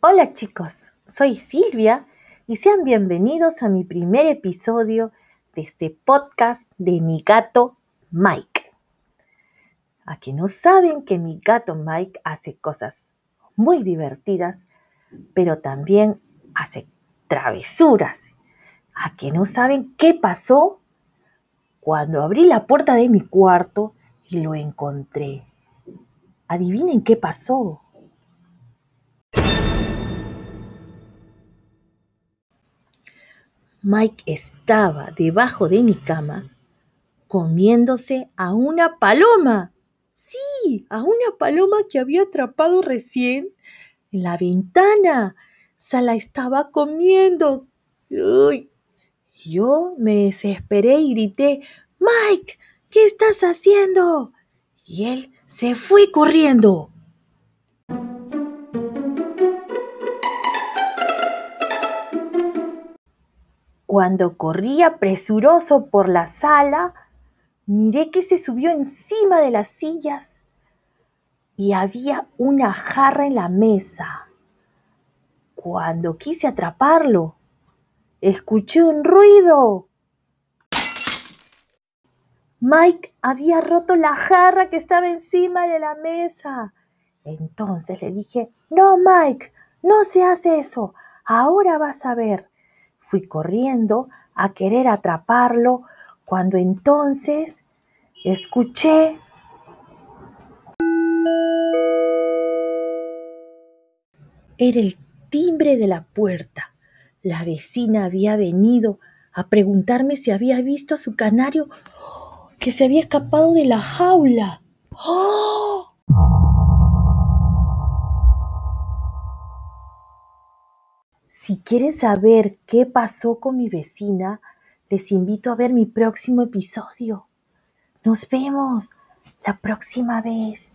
Hola chicos, soy Silvia y sean bienvenidos a mi primer episodio de este podcast de mi gato Mike. A que no saben que mi gato Mike hace cosas muy divertidas, pero también hace travesuras. A que no saben qué pasó cuando abrí la puerta de mi cuarto y lo encontré. Adivinen qué pasó. Mike estaba debajo de mi cama comiéndose a una paloma. Sí, a una paloma que había atrapado recién en la ventana. Se la estaba comiendo. Uy. Yo me desesperé y grité, Mike, ¿qué estás haciendo? Y él se fue corriendo. Cuando corría presuroso por la sala, miré que se subió encima de las sillas y había una jarra en la mesa. Cuando quise atraparlo, escuché un ruido. Mike había roto la jarra que estaba encima de la mesa. Entonces le dije, no, Mike, no se hace eso. Ahora vas a ver. Fui corriendo a querer atraparlo cuando entonces escuché Era el timbre de la puerta. La vecina había venido a preguntarme si había visto a su canario que se había escapado de la jaula. ¡Oh! Si quieren saber qué pasó con mi vecina, les invito a ver mi próximo episodio. Nos vemos la próxima vez.